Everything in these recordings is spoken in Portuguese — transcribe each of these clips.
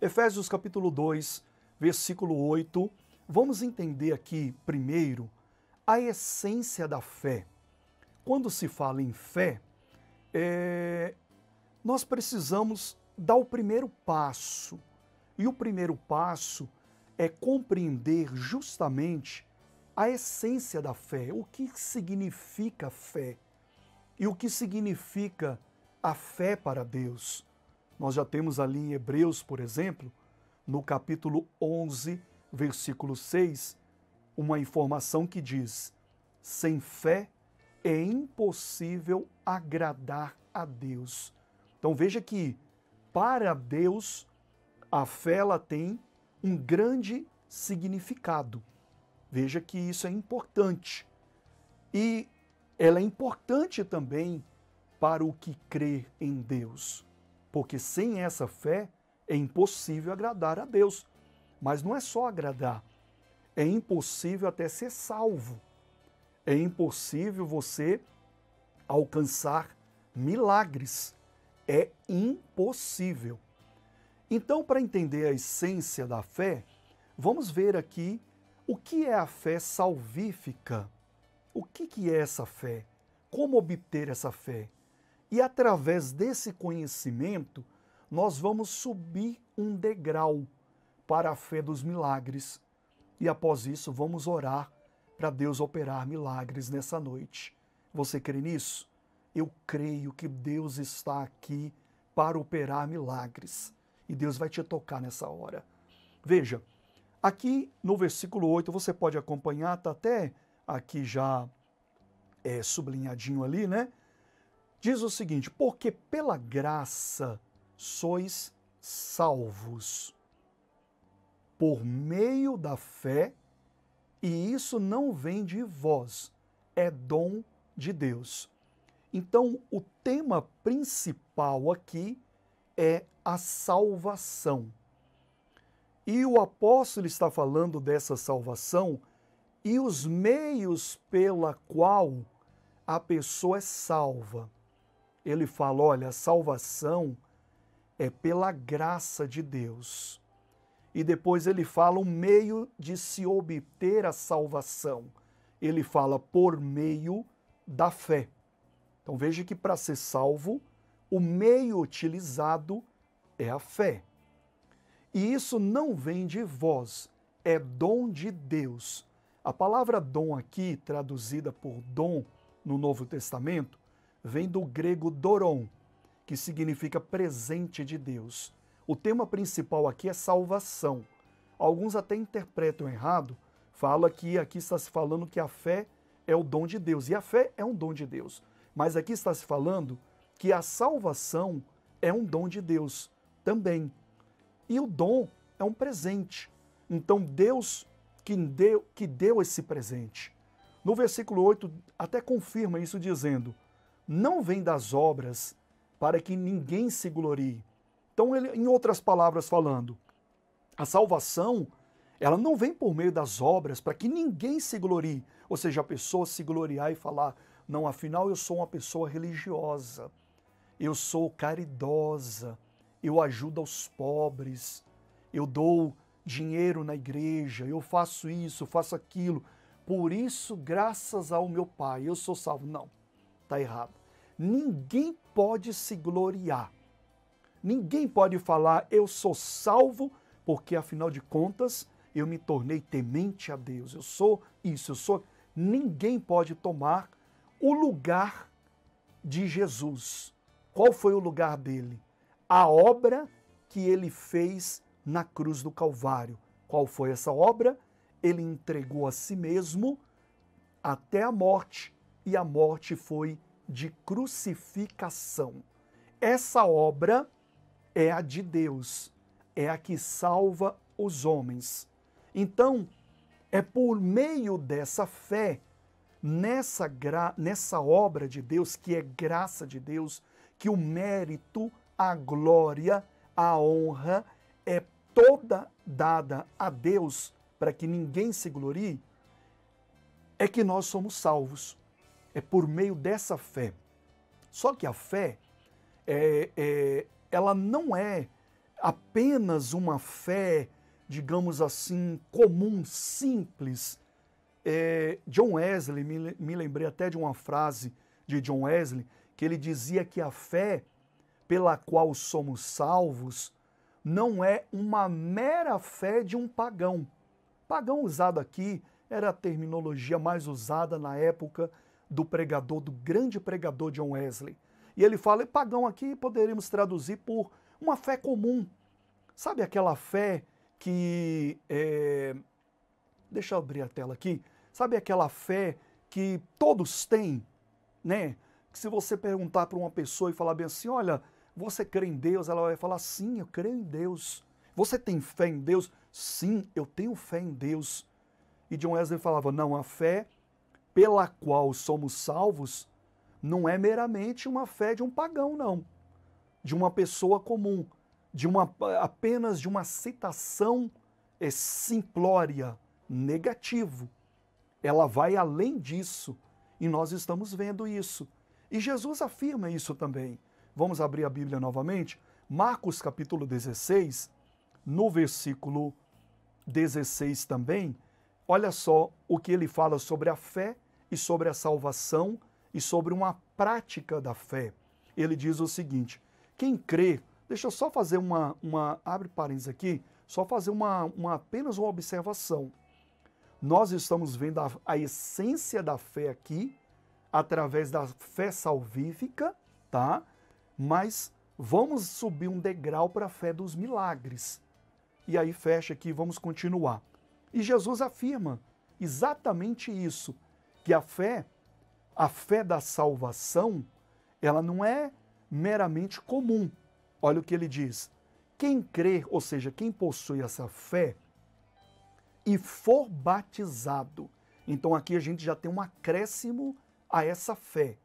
Efésios capítulo 2, versículo 8. Vamos entender aqui primeiro a essência da fé. Quando se fala em fé, é, nós precisamos dar o primeiro passo. E o primeiro passo é compreender justamente a essência da fé, o que significa fé e o que significa a fé para Deus. Nós já temos ali em Hebreus, por exemplo, no capítulo 11, versículo 6, uma informação que diz: sem fé é impossível agradar a Deus. Então veja que para Deus a fé ela tem um grande significado. Veja que isso é importante. E ela é importante também para o que crê em Deus, porque sem essa fé é impossível agradar a Deus. Mas não é só agradar, é impossível até ser salvo. É impossível você alcançar milagres. É impossível. Então, para entender a essência da fé, vamos ver aqui o que é a fé salvífica. O que, que é essa fé? Como obter essa fé? E através desse conhecimento, nós vamos subir um degrau para a fé dos milagres. E após isso, vamos orar para Deus operar milagres nessa noite. Você crê nisso? Eu creio que Deus está aqui para operar milagres e Deus vai te tocar nessa hora. Veja, aqui no versículo 8, você pode acompanhar, está até aqui já é, sublinhadinho ali, né? Diz o seguinte: Porque pela graça sois salvos, por meio da fé, e isso não vem de vós, é dom de Deus. Então, o tema principal aqui é a salvação. E o apóstolo está falando dessa salvação e os meios pela qual a pessoa é salva. Ele fala: olha, a salvação é pela graça de Deus. E depois ele fala o meio de se obter a salvação. Ele fala por meio da fé. Então veja que para ser salvo, o meio utilizado é a fé. E isso não vem de vós, é dom de Deus. A palavra dom aqui, traduzida por dom no Novo Testamento, vem do grego doron, que significa presente de Deus. O tema principal aqui é salvação. Alguns até interpretam errado, fala que aqui está se falando que a fé é o dom de Deus, e a fé é um dom de Deus. Mas aqui está se falando que a salvação é um dom de Deus também. E o dom é um presente. Então Deus que deu, que deu esse presente. No versículo 8 até confirma isso dizendo: "Não vem das obras para que ninguém se glorie". Então ele, em outras palavras falando, a salvação ela não vem por meio das obras para que ninguém se glorie, ou seja, a pessoa se gloriar e falar: "Não, afinal eu sou uma pessoa religiosa" eu sou caridosa, eu ajudo aos pobres, eu dou dinheiro na igreja, eu faço isso, faço aquilo. Por isso, graças ao meu Pai, eu sou salvo. Não, está errado. Ninguém pode se gloriar. Ninguém pode falar, eu sou salvo, porque afinal de contas eu me tornei temente a Deus. Eu sou isso, eu sou. Ninguém pode tomar o lugar de Jesus. Qual foi o lugar dele? A obra que ele fez na cruz do Calvário. Qual foi essa obra? Ele entregou a si mesmo até a morte, e a morte foi de crucificação. Essa obra é a de Deus, é a que salva os homens. Então, é por meio dessa fé, nessa, nessa obra de Deus, que é graça de Deus, que o mérito, a glória, a honra é toda dada a Deus para que ninguém se glorie, é que nós somos salvos. É por meio dessa fé. Só que a fé, é, é, ela não é apenas uma fé, digamos assim, comum, simples. É, John Wesley, me, me lembrei até de uma frase de John Wesley, que ele dizia que a fé pela qual somos salvos não é uma mera fé de um pagão. Pagão usado aqui era a terminologia mais usada na época do pregador, do grande pregador John Wesley. E ele fala, e pagão aqui poderíamos traduzir por uma fé comum. Sabe aquela fé que. É... Deixa eu abrir a tela aqui. Sabe aquela fé que todos têm, né? Que se você perguntar para uma pessoa e falar bem assim, olha, você crê em Deus? Ela vai falar, sim, eu creio em Deus. Você tem fé em Deus? Sim, eu tenho fé em Deus. E John Wesley falava, não, a fé pela qual somos salvos não é meramente uma fé de um pagão, não, de uma pessoa comum, de uma apenas de uma citação é, simplória, negativo. Ela vai além disso e nós estamos vendo isso. E Jesus afirma isso também. Vamos abrir a Bíblia novamente? Marcos capítulo 16, no versículo 16 também, olha só o que ele fala sobre a fé e sobre a salvação e sobre uma prática da fé. Ele diz o seguinte: quem crê, deixa eu só fazer uma, uma abre parênteses aqui, só fazer uma, uma apenas uma observação. Nós estamos vendo a, a essência da fé aqui, através da fé salvífica, tá? Mas vamos subir um degrau para a fé dos milagres. E aí fecha aqui, vamos continuar. E Jesus afirma exatamente isso que a fé, a fé da salvação, ela não é meramente comum. Olha o que ele diz. Quem crê, ou seja, quem possui essa fé e for batizado. Então aqui a gente já tem um acréscimo a essa fé,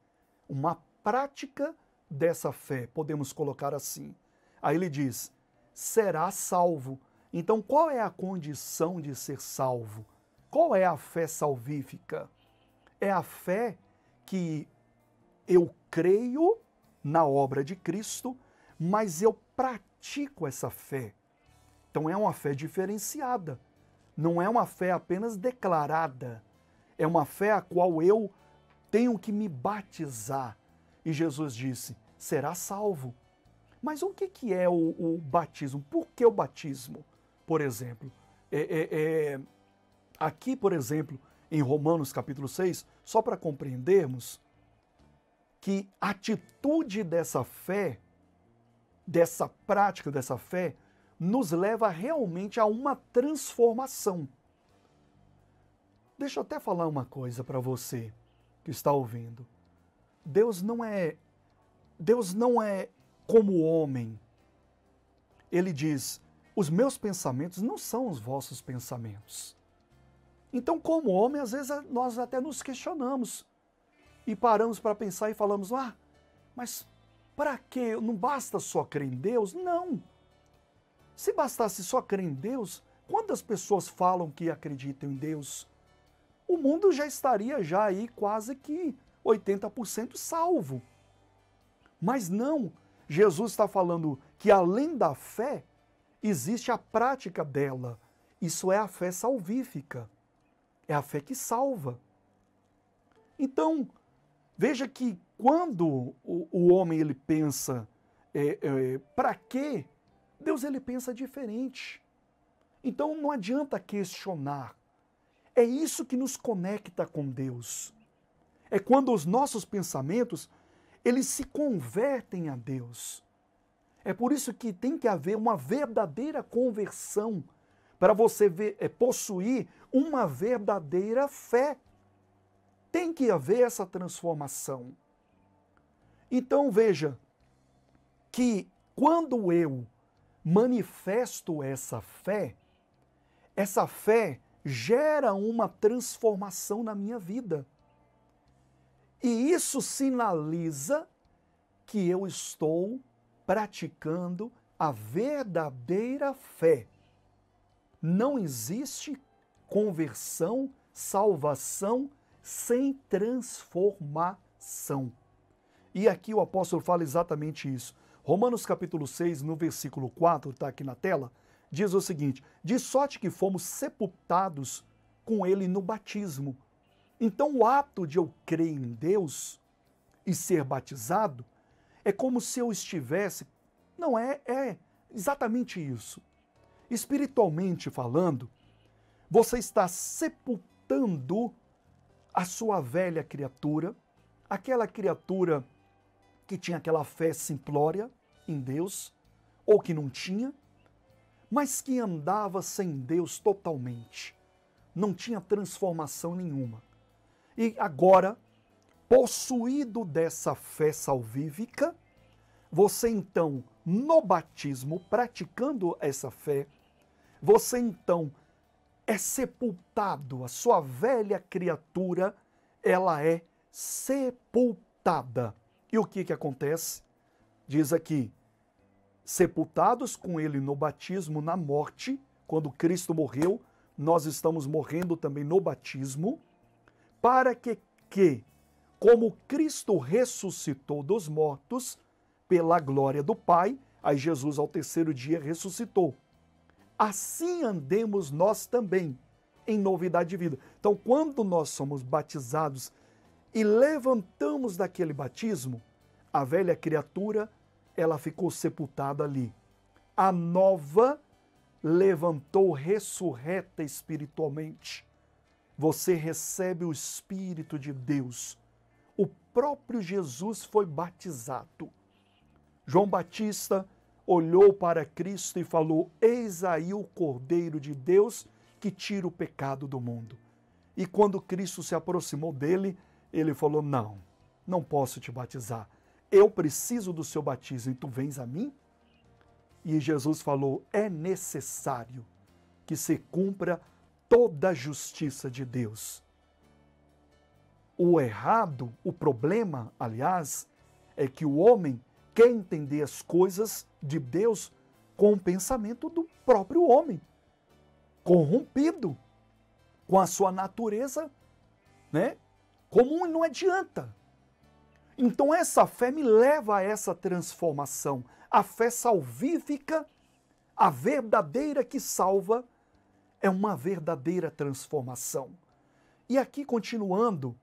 uma prática dessa fé, podemos colocar assim. Aí ele diz: será salvo. Então qual é a condição de ser salvo? Qual é a fé salvífica? É a fé que eu creio na obra de Cristo, mas eu pratico essa fé. Então é uma fé diferenciada. Não é uma fé apenas declarada. É uma fé a qual eu tenho que me batizar. E Jesus disse: será salvo. Mas o que, que é o, o batismo? Por que o batismo? Por exemplo, é, é, é, aqui, por exemplo, em Romanos capítulo 6, só para compreendermos que a atitude dessa fé, dessa prática dessa fé, nos leva realmente a uma transformação. Deixa eu até falar uma coisa para você que está ouvindo. Deus não é Deus não é como homem. Ele diz: "Os meus pensamentos não são os vossos pensamentos". Então, como homem, às vezes nós até nos questionamos e paramos para pensar e falamos: ah, mas para que? Não basta só crer em Deus? Não. Se bastasse só crer em Deus, quantas pessoas falam que acreditam em Deus? O mundo já estaria já aí quase que 80% salvo. Mas não, Jesus está falando que além da fé, existe a prática dela. Isso é a fé salvífica. É a fé que salva. Então, veja que quando o, o homem ele pensa é, é, para quê, Deus ele pensa diferente. Então não adianta questionar. É isso que nos conecta com Deus. É quando os nossos pensamentos eles se convertem a Deus. É por isso que tem que haver uma verdadeira conversão para você ver, é, possuir uma verdadeira fé. Tem que haver essa transformação. Então veja que quando eu manifesto essa fé, essa fé gera uma transformação na minha vida. E isso sinaliza que eu estou praticando a verdadeira fé não existe conversão, salvação sem transformação. E aqui o apóstolo fala exatamente isso. Romanos capítulo 6, no versículo 4, está aqui na tela, diz o seguinte: De sorte que fomos sepultados com ele no batismo. Então, o ato de eu crer em Deus e ser batizado é como se eu estivesse. Não é, é exatamente isso. Espiritualmente falando, você está sepultando a sua velha criatura, aquela criatura que tinha aquela fé simplória em Deus, ou que não tinha, mas que andava sem Deus totalmente, não tinha transformação nenhuma. E agora, possuído dessa fé salvífica, você então, no batismo, praticando essa fé, você então é sepultado, a sua velha criatura, ela é sepultada. E o que que acontece? Diz aqui: sepultados com ele no batismo, na morte, quando Cristo morreu, nós estamos morrendo também no batismo, para que, que como Cristo ressuscitou dos mortos, pela glória do Pai, aí Jesus ao terceiro dia ressuscitou. Assim andemos nós também em novidade de vida. Então, quando nós somos batizados e levantamos daquele batismo, a velha criatura, ela ficou sepultada ali. A nova levantou ressurreta espiritualmente. Você recebe o Espírito de Deus o próprio Jesus foi batizado. João Batista olhou para Cristo e falou: Eis aí o Cordeiro de Deus que tira o pecado do mundo. E quando Cristo se aproximou dele, ele falou: Não, não posso te batizar. Eu preciso do seu batismo e tu vens a mim? E Jesus falou: É necessário que se cumpra toda a justiça de Deus. O errado, o problema, aliás, é que o homem quer entender as coisas de Deus com o pensamento do próprio homem, corrompido com a sua natureza, né? Comum não adianta. Então essa fé me leva a essa transformação, a fé salvífica, a verdadeira que salva, é uma verdadeira transformação. E aqui continuando,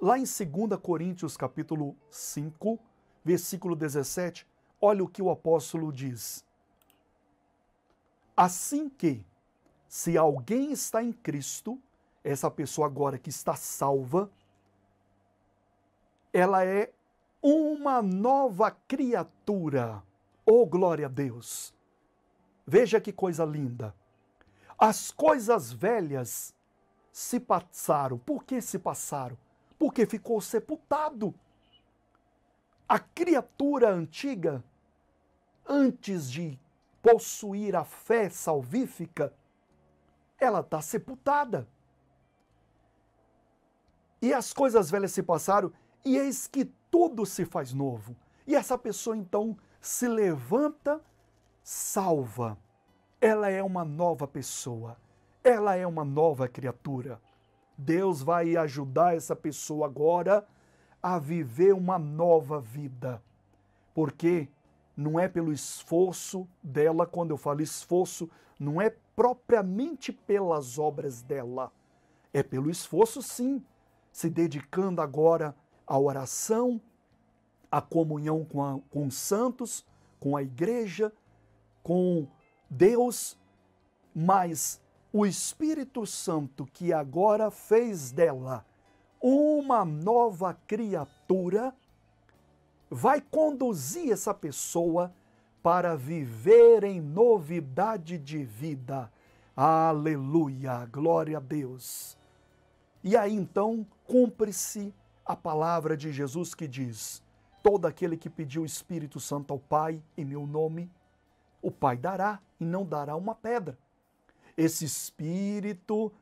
Lá em 2 Coríntios capítulo 5, versículo 17, olha o que o apóstolo diz. Assim que, se alguém está em Cristo, essa pessoa agora que está salva, ela é uma nova criatura. Oh, glória a Deus! Veja que coisa linda. As coisas velhas se passaram. Por que se passaram? porque ficou sepultado. A criatura antiga, antes de possuir a fé salvífica, ela está sepultada. E as coisas velhas se passaram, e eis que tudo se faz novo. E essa pessoa então se levanta salva. Ela é uma nova pessoa. Ela é uma nova criatura. Deus vai ajudar essa pessoa agora a viver uma nova vida. Porque não é pelo esforço dela, quando eu falo esforço, não é propriamente pelas obras dela. É pelo esforço, sim, se dedicando agora à oração, à comunhão com, a, com os santos, com a igreja, com Deus, mas o Espírito Santo que agora fez dela uma nova criatura, vai conduzir essa pessoa para viver em novidade de vida. Aleluia, glória a Deus. E aí então cumpre-se a palavra de Jesus que diz: Todo aquele que pediu o Espírito Santo ao Pai em meu nome, o Pai dará e não dará uma pedra esse Espírito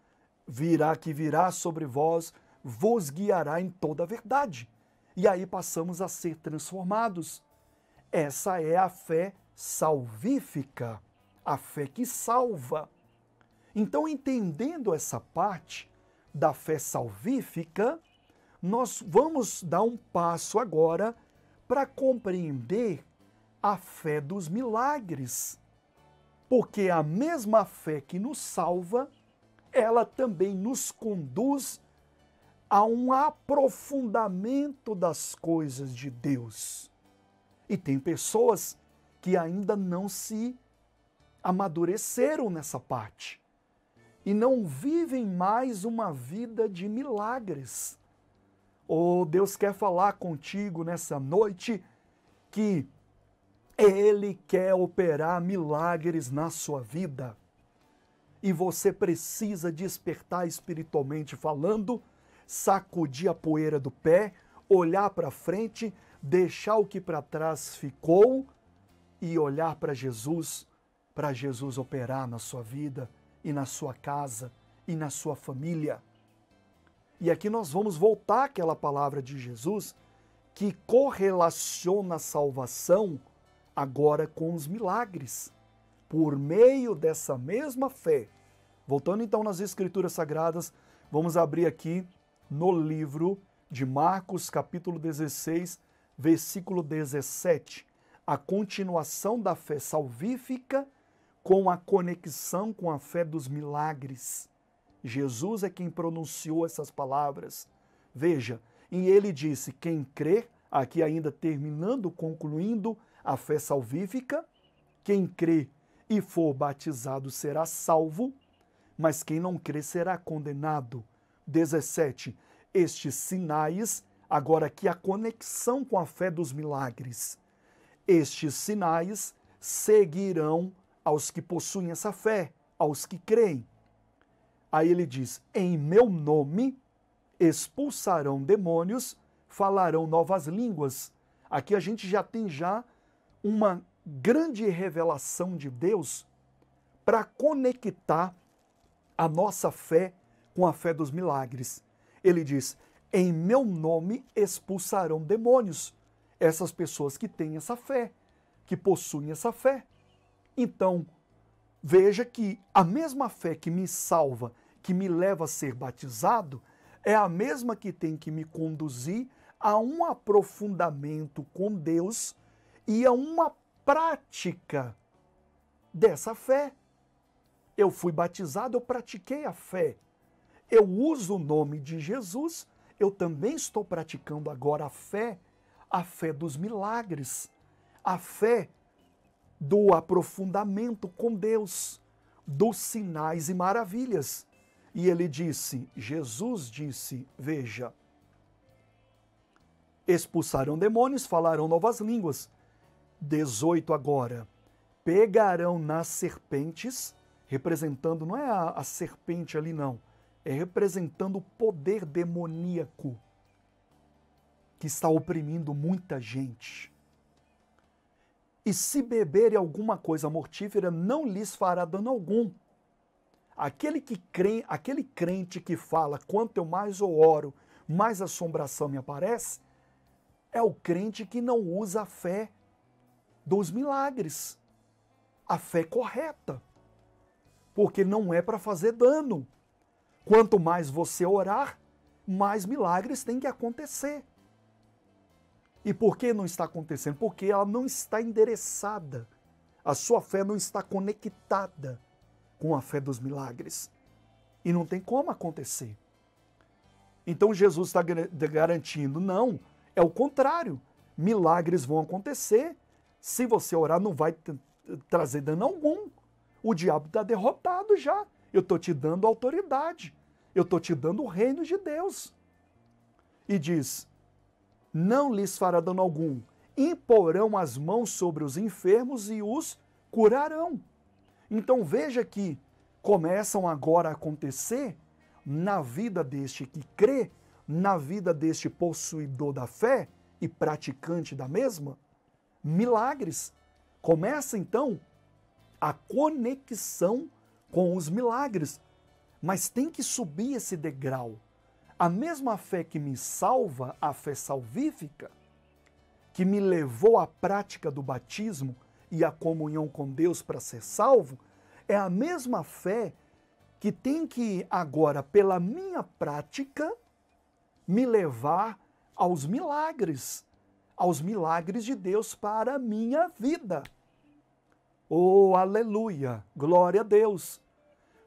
virá que virá sobre vós, vos guiará em toda a verdade. E aí passamos a ser transformados. Essa é a fé salvífica, a fé que salva. Então, entendendo essa parte da fé salvífica, nós vamos dar um passo agora para compreender a fé dos milagres. Porque a mesma fé que nos salva, ela também nos conduz a um aprofundamento das coisas de Deus. E tem pessoas que ainda não se amadureceram nessa parte e não vivem mais uma vida de milagres. Oh, Deus quer falar contigo nessa noite que Ele quer operar milagres na sua vida. E você precisa despertar espiritualmente falando, sacudir a poeira do pé, olhar para frente, deixar o que para trás ficou e olhar para Jesus, para Jesus operar na sua vida e na sua casa e na sua família. E aqui nós vamos voltar àquela palavra de Jesus que correlaciona a salvação agora com os milagres, por meio dessa mesma fé. Voltando então nas Escrituras Sagradas, vamos abrir aqui no livro de Marcos, capítulo 16, versículo 17, a continuação da fé salvífica com a conexão com a fé dos milagres. Jesus é quem pronunciou essas palavras. Veja, e ele disse: quem crê, aqui ainda terminando, concluindo a fé salvífica, quem crê e for batizado será salvo, mas quem não crê será condenado. 17. Estes sinais, agora aqui a conexão com a fé dos milagres. Estes sinais seguirão aos que possuem essa fé, aos que creem. Aí ele diz: Em meu nome expulsarão demônios, falarão novas línguas. Aqui a gente já tem já uma grande revelação de Deus para conectar a nossa fé com a fé dos milagres. Ele diz: Em meu nome expulsarão demônios. Essas pessoas que têm essa fé, que possuem essa fé. Então, veja que a mesma fé que me salva, que me leva a ser batizado, é a mesma que tem que me conduzir a um aprofundamento com Deus e a uma prática dessa fé. Eu fui batizado, eu pratiquei a fé. Eu uso o nome de Jesus, eu também estou praticando agora a fé, a fé dos milagres, a fé do aprofundamento com Deus, dos sinais e maravilhas. E ele disse, Jesus disse, veja, expulsarão demônios, falarão novas línguas. 18 agora, pegarão nas serpentes, representando, não é a, a serpente ali não, é representando o poder demoníaco que está oprimindo muita gente e se beberem alguma coisa mortífera, não lhes fará dano algum. Aquele que crê, aquele crente que fala, quanto eu mais eu oro, mais assombração me aparece, é o crente que não usa a fé dos milagres. A fé correta. Porque não é para fazer dano. Quanto mais você orar, mais milagres tem que acontecer. E por que não está acontecendo? Porque ela não está endereçada. A sua fé não está conectada com a fé dos milagres. E não tem como acontecer. Então Jesus está garantindo, não, é o contrário. Milagres vão acontecer. Se você orar, não vai trazer dano algum. O diabo está derrotado já. Eu estou te dando autoridade. Eu estou te dando o reino de Deus. E diz: não lhes fará dano algum. Imporão as mãos sobre os enfermos e os curarão. Então veja que começam agora a acontecer na vida deste que crê, na vida deste possuidor da fé e praticante da mesma, milagres. Começa então a conexão com os milagres, mas tem que subir esse degrau. A mesma fé que me salva, a fé salvífica, que me levou à prática do batismo e à comunhão com Deus para ser salvo, é a mesma fé que tem que agora, pela minha prática, me levar aos milagres, aos milagres de Deus para a minha vida. Oh, aleluia! Glória a Deus!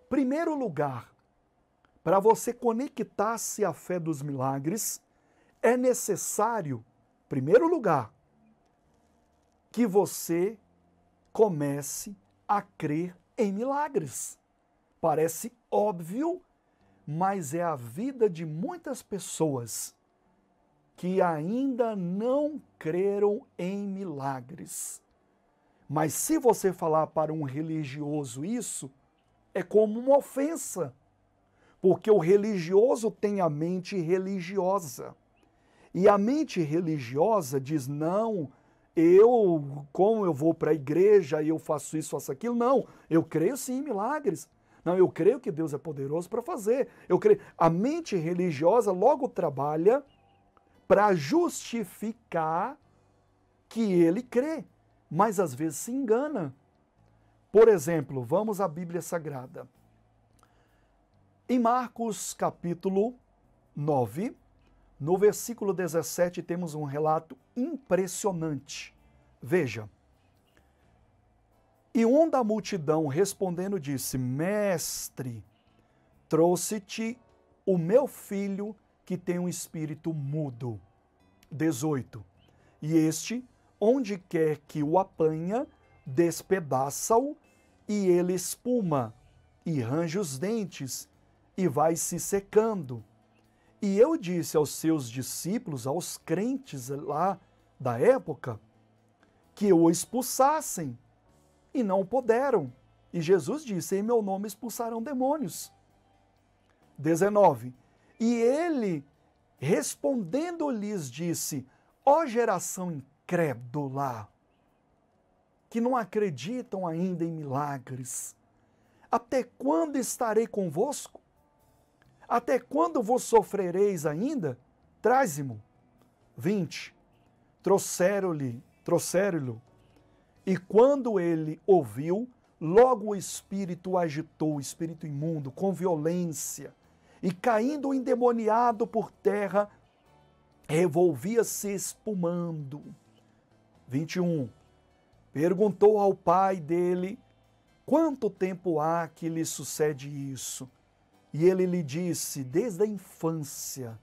Primeiro lugar, para você conectar-se à fé dos milagres, é necessário, primeiro lugar, que você comece a crer em milagres. Parece óbvio, mas é a vida de muitas pessoas que ainda não creram em milagres. Mas se você falar para um religioso isso, é como uma ofensa, porque o religioso tem a mente religiosa. E a mente religiosa diz: não, eu, como eu vou para a igreja e eu faço isso, faço aquilo, não, eu creio sim em milagres. Não, eu creio que Deus é poderoso para fazer. Eu creio. A mente religiosa logo trabalha para justificar que ele crê mas às vezes se engana. Por exemplo, vamos à Bíblia Sagrada. Em Marcos capítulo 9, no versículo 17, temos um relato impressionante. Veja. E um da multidão respondendo disse: Mestre, trouxe-te o meu filho que tem um espírito mudo. 18. E este onde quer que o apanha, despedaça-o e ele espuma, e range os dentes, e vai se secando. E eu disse aos seus discípulos, aos crentes lá da época, que o expulsassem, e não puderam. E Jesus disse: Em meu nome expulsarão demônios. 19. E ele, respondendo-lhes, disse: Ó geração incrédula, que não acreditam ainda em milagres. Até quando estarei convosco? Até quando vos sofrereis ainda? Traze-mo. 20. Trouxeram-lhe, trouxeram-lhe, e quando ele ouviu, logo o espírito agitou, o espírito imundo, com violência, e caindo endemoniado por terra, revolvia-se espumando. 21. Perguntou ao pai dele quanto tempo há que lhe sucede isso. E ele lhe disse, desde a infância,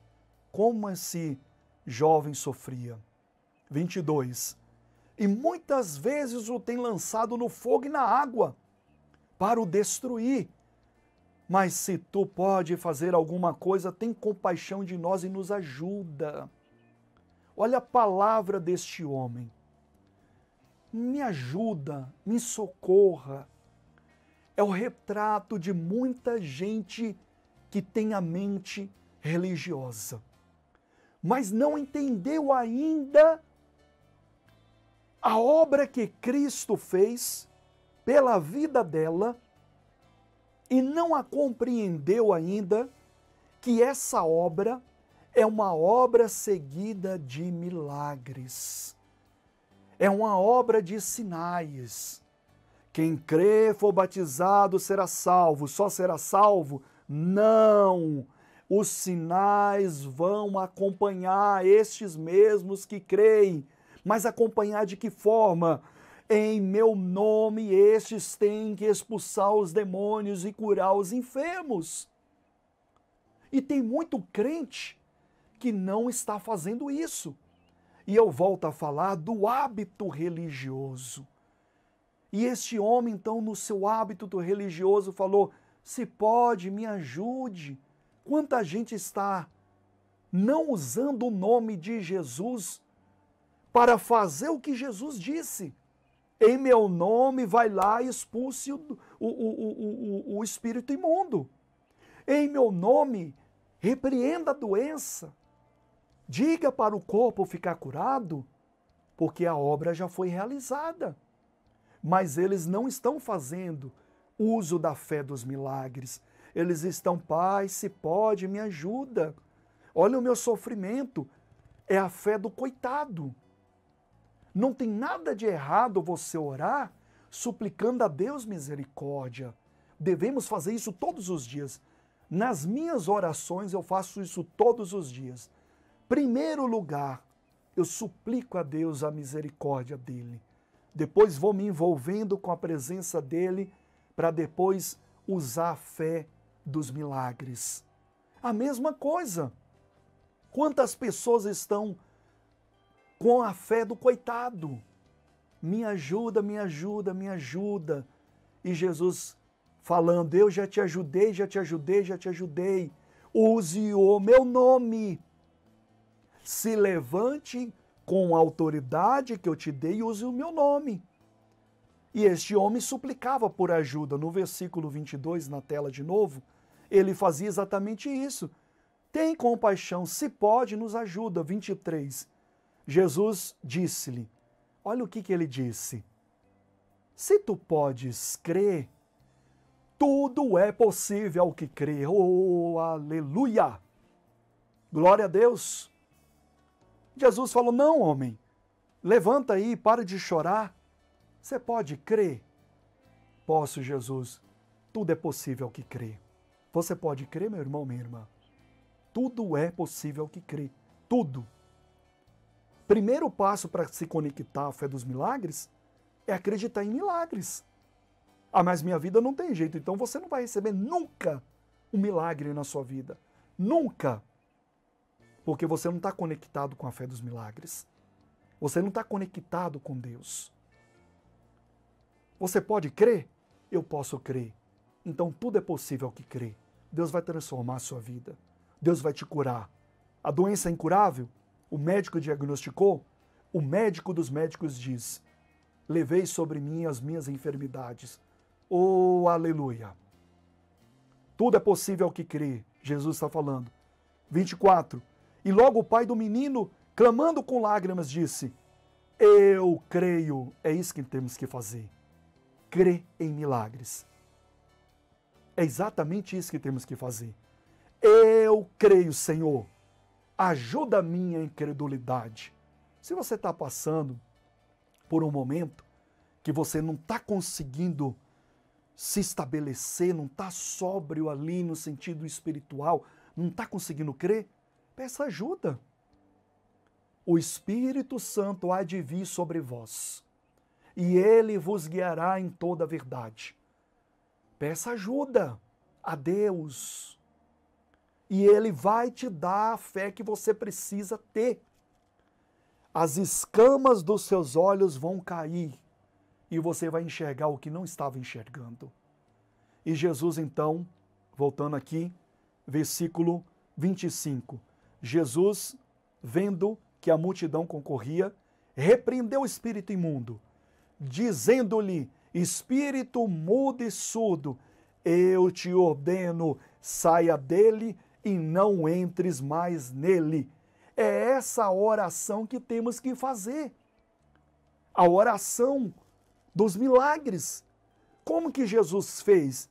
como esse jovem sofria. 22. E muitas vezes o tem lançado no fogo e na água para o destruir. Mas se tu pode fazer alguma coisa, tem compaixão de nós e nos ajuda. Olha a palavra deste homem me ajuda, me socorra. É o retrato de muita gente que tem a mente religiosa, mas não entendeu ainda a obra que Cristo fez pela vida dela e não a compreendeu ainda que essa obra é uma obra seguida de milagres é uma obra de sinais. Quem crê, for batizado, será salvo. Só será salvo? Não! Os sinais vão acompanhar estes mesmos que creem. Mas acompanhar de que forma? Em meu nome, estes têm que expulsar os demônios e curar os enfermos. E tem muito crente que não está fazendo isso. E eu volto a falar do hábito religioso. E este homem, então, no seu hábito religioso, falou: se pode, me ajude. Quanta gente está não usando o nome de Jesus para fazer o que Jesus disse. Em meu nome, vai lá e expulse o, o, o, o, espírito imundo. Em meu nome, repreenda a doença. Diga para o corpo ficar curado, porque a obra já foi realizada. Mas eles não estão fazendo uso da fé dos milagres. Eles estão, Pai, se pode, me ajuda. Olha o meu sofrimento. É a fé do coitado. Não tem nada de errado você orar suplicando a Deus misericórdia. Devemos fazer isso todos os dias. Nas minhas orações eu faço isso todos os dias primeiro lugar, eu suplico a Deus a misericórdia dele. Depois vou me envolvendo com a presença dele para depois usar a fé dos milagres. A mesma coisa. Quantas pessoas estão com a fé do coitado? Me ajuda, me ajuda, me ajuda. E Jesus falando: Eu já te ajudei, já te ajudei, já te ajudei. Use o meu nome. Se levante com a autoridade que eu te dei e use o meu nome. E este homem suplicava por ajuda. No versículo 22, na tela de novo, ele fazia exatamente isso. Tem compaixão, se pode, nos ajuda. 23. Jesus disse-lhe: Olha o que, que ele disse. Se tu podes crer, tudo é possível ao que crê. Oh, aleluia! Glória a Deus! Jesus falou: Não, homem, levanta aí, para de chorar. Você pode crer? Posso, Jesus. Tudo é possível que crê. Você pode crer, meu irmão, minha irmã? Tudo é possível que crê. Tudo. Primeiro passo para se conectar à fé dos milagres é acreditar em milagres. Ah, mas minha vida não tem jeito, então você não vai receber nunca um milagre na sua vida. Nunca. Porque você não está conectado com a fé dos milagres. Você não está conectado com Deus. Você pode crer? Eu posso crer. Então tudo é possível que crê. Deus vai transformar a sua vida. Deus vai te curar. A doença é incurável? O médico diagnosticou? O médico dos médicos diz: Levei sobre mim as minhas enfermidades Oh, aleluia! Tudo é possível que crê, Jesus está falando. 24. E logo o pai do menino, clamando com lágrimas, disse: Eu creio. É isso que temos que fazer. Crê em milagres. É exatamente isso que temos que fazer. Eu creio, Senhor. Ajuda a minha incredulidade. Se você está passando por um momento que você não está conseguindo se estabelecer, não está sóbrio ali no sentido espiritual, não está conseguindo crer, peça ajuda. O Espírito Santo há de vir sobre vós, e ele vos guiará em toda a verdade. Peça ajuda a Deus, e ele vai te dar a fé que você precisa ter. As escamas dos seus olhos vão cair e você vai enxergar o que não estava enxergando. E Jesus, então, voltando aqui, versículo 25. Jesus, vendo que a multidão concorria, repreendeu o espírito imundo, dizendo-lhe: Espírito mudo e surdo, eu te ordeno, saia dele e não entres mais nele. É essa oração que temos que fazer. A oração dos milagres. Como que Jesus fez?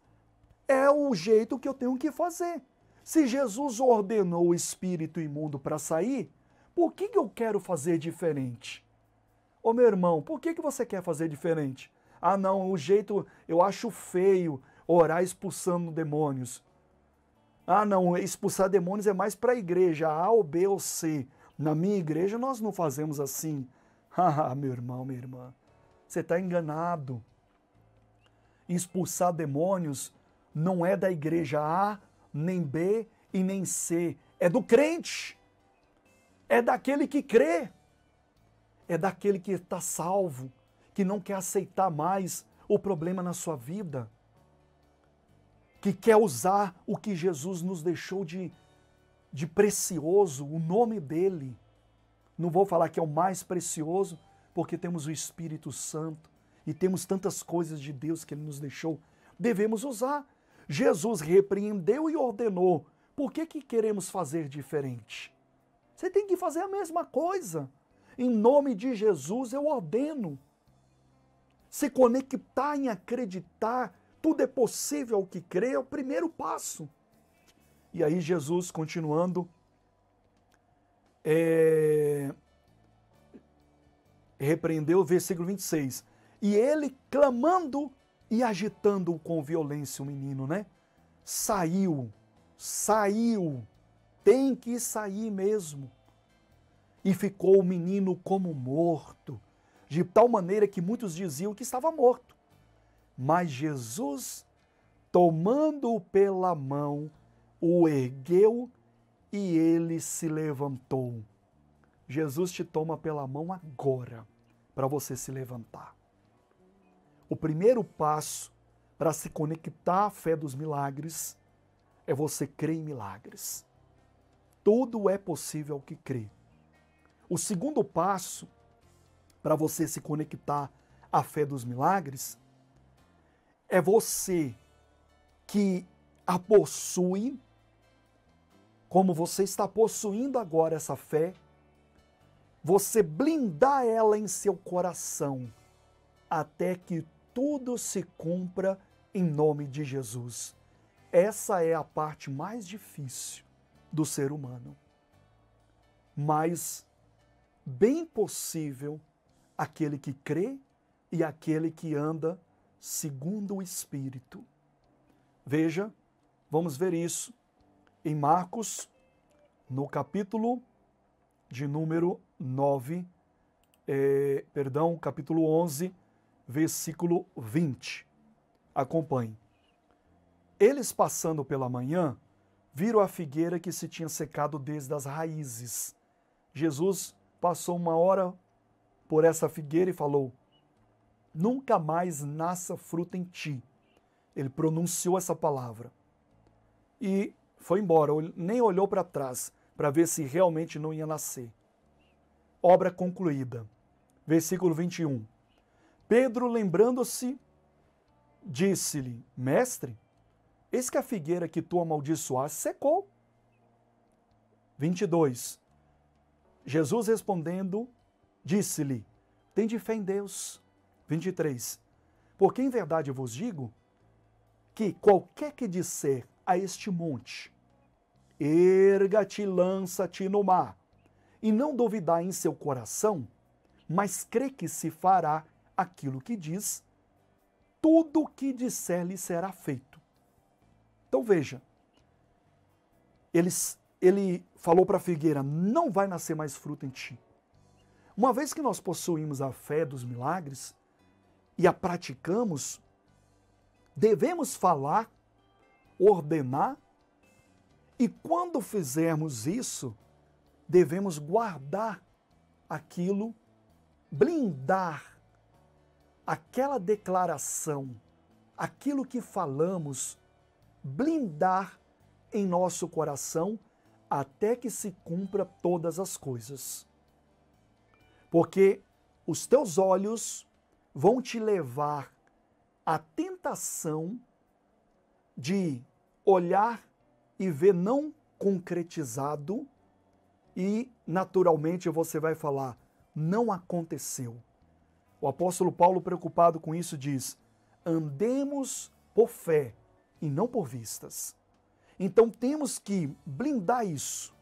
É o jeito que eu tenho que fazer. Se Jesus ordenou o espírito imundo para sair, por que, que eu quero fazer diferente? Ô meu irmão, por que, que você quer fazer diferente? Ah, não, o jeito eu acho feio orar expulsando demônios. Ah, não, expulsar demônios é mais para a igreja, A ou B ou C. Na minha igreja nós não fazemos assim. Ah, meu irmão, minha irmã. Você está enganado. Expulsar demônios não é da igreja A, nem B e nem C. É do crente. É daquele que crê. É daquele que está salvo, que não quer aceitar mais o problema na sua vida, que quer usar o que Jesus nos deixou de, de precioso, o nome dele. Não vou falar que é o mais precioso, porque temos o Espírito Santo e temos tantas coisas de Deus que Ele nos deixou, devemos usar. Jesus repreendeu e ordenou. Por que, que queremos fazer diferente? Você tem que fazer a mesma coisa. Em nome de Jesus eu ordeno. Se conectar em acreditar, tudo é possível ao que crê, é o primeiro passo. E aí Jesus, continuando, é, repreendeu, versículo 26. E ele, clamando e agitando com violência o menino, né? Saiu, saiu, tem que sair mesmo. e ficou o menino como morto, de tal maneira que muitos diziam que estava morto. Mas Jesus, tomando-o pela mão, o ergueu e ele se levantou. Jesus te toma pela mão agora para você se levantar. O primeiro passo para se conectar à fé dos milagres é você crer em milagres. Tudo é possível ao que crê. O segundo passo para você se conectar à fé dos milagres é você que a possui, como você está possuindo agora essa fé, você blindar ela em seu coração até que tudo se cumpra em nome de Jesus. Essa é a parte mais difícil do ser humano. Mas bem possível aquele que crê e aquele que anda segundo o Espírito. Veja, vamos ver isso em Marcos, no capítulo de número 9, é, perdão, capítulo 11, versículo 20. Acompanhe. Eles passando pela manhã, viram a figueira que se tinha secado desde as raízes. Jesus passou uma hora por essa figueira e falou: Nunca mais nasça fruta em ti. Ele pronunciou essa palavra. E foi embora, nem olhou para trás para ver se realmente não ia nascer. Obra concluída. Versículo 21. Pedro, lembrando-se, disse-lhe: Mestre, Eis que a figueira que tu amaldiçoaste secou. 22. Jesus respondendo, disse-lhe: Tende fé em Deus. 23. Porque em verdade vos digo que qualquer que disser a este monte: Erga-te, lança-te no mar, e não duvidar em seu coração, mas crê que se fará aquilo que diz, tudo o que disser lhe será feito. Então veja, ele, ele falou para a figueira: não vai nascer mais fruto em ti. Uma vez que nós possuímos a fé dos milagres e a praticamos, devemos falar, ordenar, e quando fizermos isso, devemos guardar aquilo, blindar aquela declaração, aquilo que falamos blindar em nosso coração até que se cumpra todas as coisas. Porque os teus olhos vão te levar à tentação de olhar e ver não concretizado e naturalmente você vai falar não aconteceu. O apóstolo Paulo preocupado com isso diz: andemos por fé e não por vistas. Então temos que blindar isso.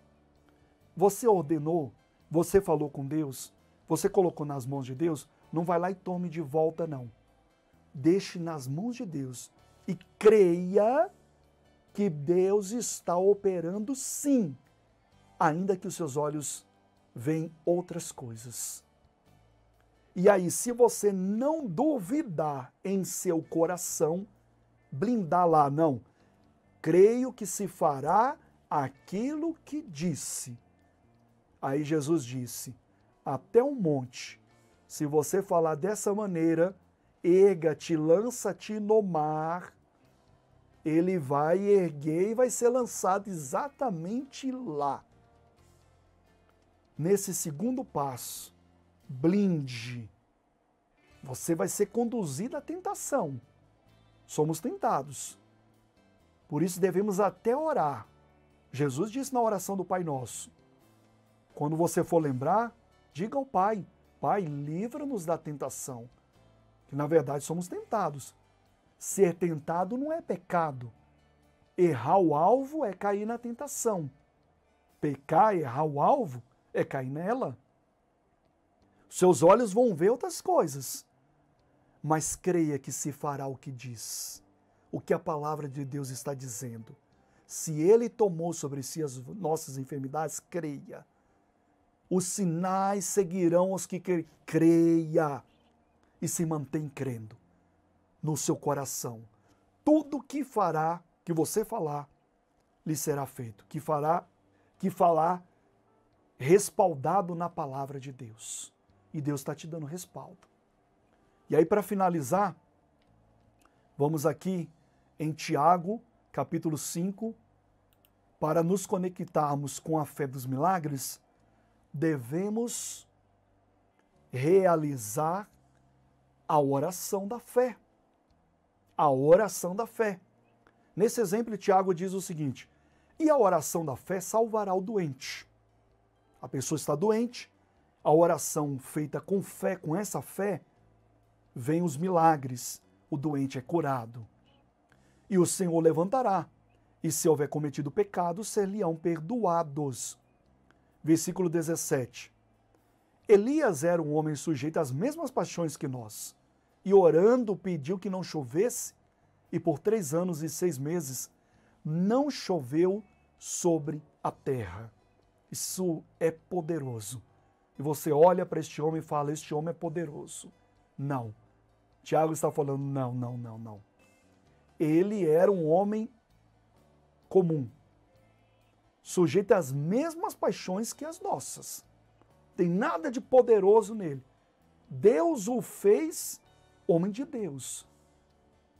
Você ordenou, você falou com Deus, você colocou nas mãos de Deus, não vai lá e tome de volta, não. Deixe nas mãos de Deus e creia que Deus está operando sim, ainda que os seus olhos veem outras coisas. E aí, se você não duvidar em seu coração, blindar lá, não. Creio que se fará aquilo que disse. Aí Jesus disse: até um monte. Se você falar dessa maneira, erga-te, lança-te no mar, ele vai erguer e vai ser lançado exatamente lá. Nesse segundo passo, blinde. Você vai ser conduzido à tentação somos tentados. Por isso devemos até orar. Jesus disse na oração do Pai Nosso: quando você for lembrar, diga ao Pai: Pai, livra-nos da tentação. Que na verdade somos tentados. Ser tentado não é pecado. Errar o alvo é cair na tentação. Pecar, errar o alvo, é cair nela. Seus olhos vão ver outras coisas, mas creia que se fará o que diz, o que a palavra de Deus está dizendo. Se ele tomou sobre si as nossas enfermidades, creia. Os sinais seguirão os que creia e se mantém crendo no seu coração. Tudo que fará, que você falar, lhe será feito. Que fará, que falar respaldado na palavra de Deus. E Deus está te dando respaldo. E aí, para finalizar, vamos aqui em Tiago, capítulo 5, para nos conectarmos com a fé dos milagres, devemos realizar a oração da fé. A oração da fé. Nesse exemplo, Tiago diz o seguinte: e a oração da fé salvará o doente. A pessoa está doente, a oração feita com fé, com essa fé, vem os milagres, o doente é curado. E o Senhor levantará, e se houver cometido pecado, ser-lhe-ão perdoados. Versículo 17. Elias era um homem sujeito às mesmas paixões que nós, e orando pediu que não chovesse, e por três anos e seis meses não choveu sobre a terra. Isso é poderoso. E você olha para este homem e fala: Este homem é poderoso. Não. Tiago está falando: Não, não, não, não. Ele era um homem comum, sujeito às mesmas paixões que as nossas tem nada de poderoso nele. Deus o fez homem de Deus.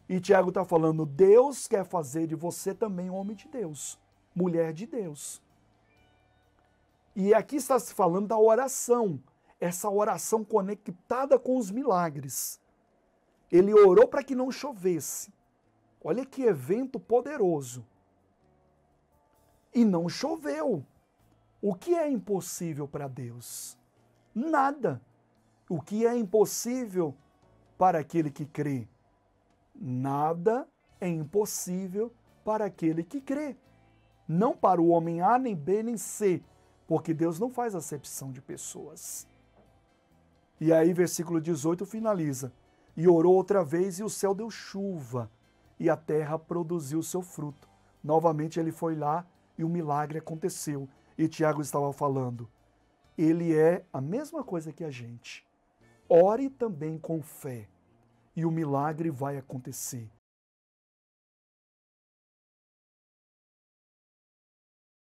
E Tiago está falando: Deus quer fazer de você também homem de Deus, mulher de Deus. E aqui está se falando da oração, essa oração conectada com os milagres. Ele orou para que não chovesse. Olha que evento poderoso. E não choveu. O que é impossível para Deus? Nada. O que é impossível para aquele que crê? Nada é impossível para aquele que crê. Não para o homem A, nem B, nem C, porque Deus não faz acepção de pessoas. E aí, versículo 18 finaliza: E orou outra vez, e o céu deu chuva, e a terra produziu seu fruto. Novamente ele foi lá e o milagre aconteceu. E Tiago estava falando, ele é a mesma coisa que a gente. Ore também com fé e o milagre vai acontecer.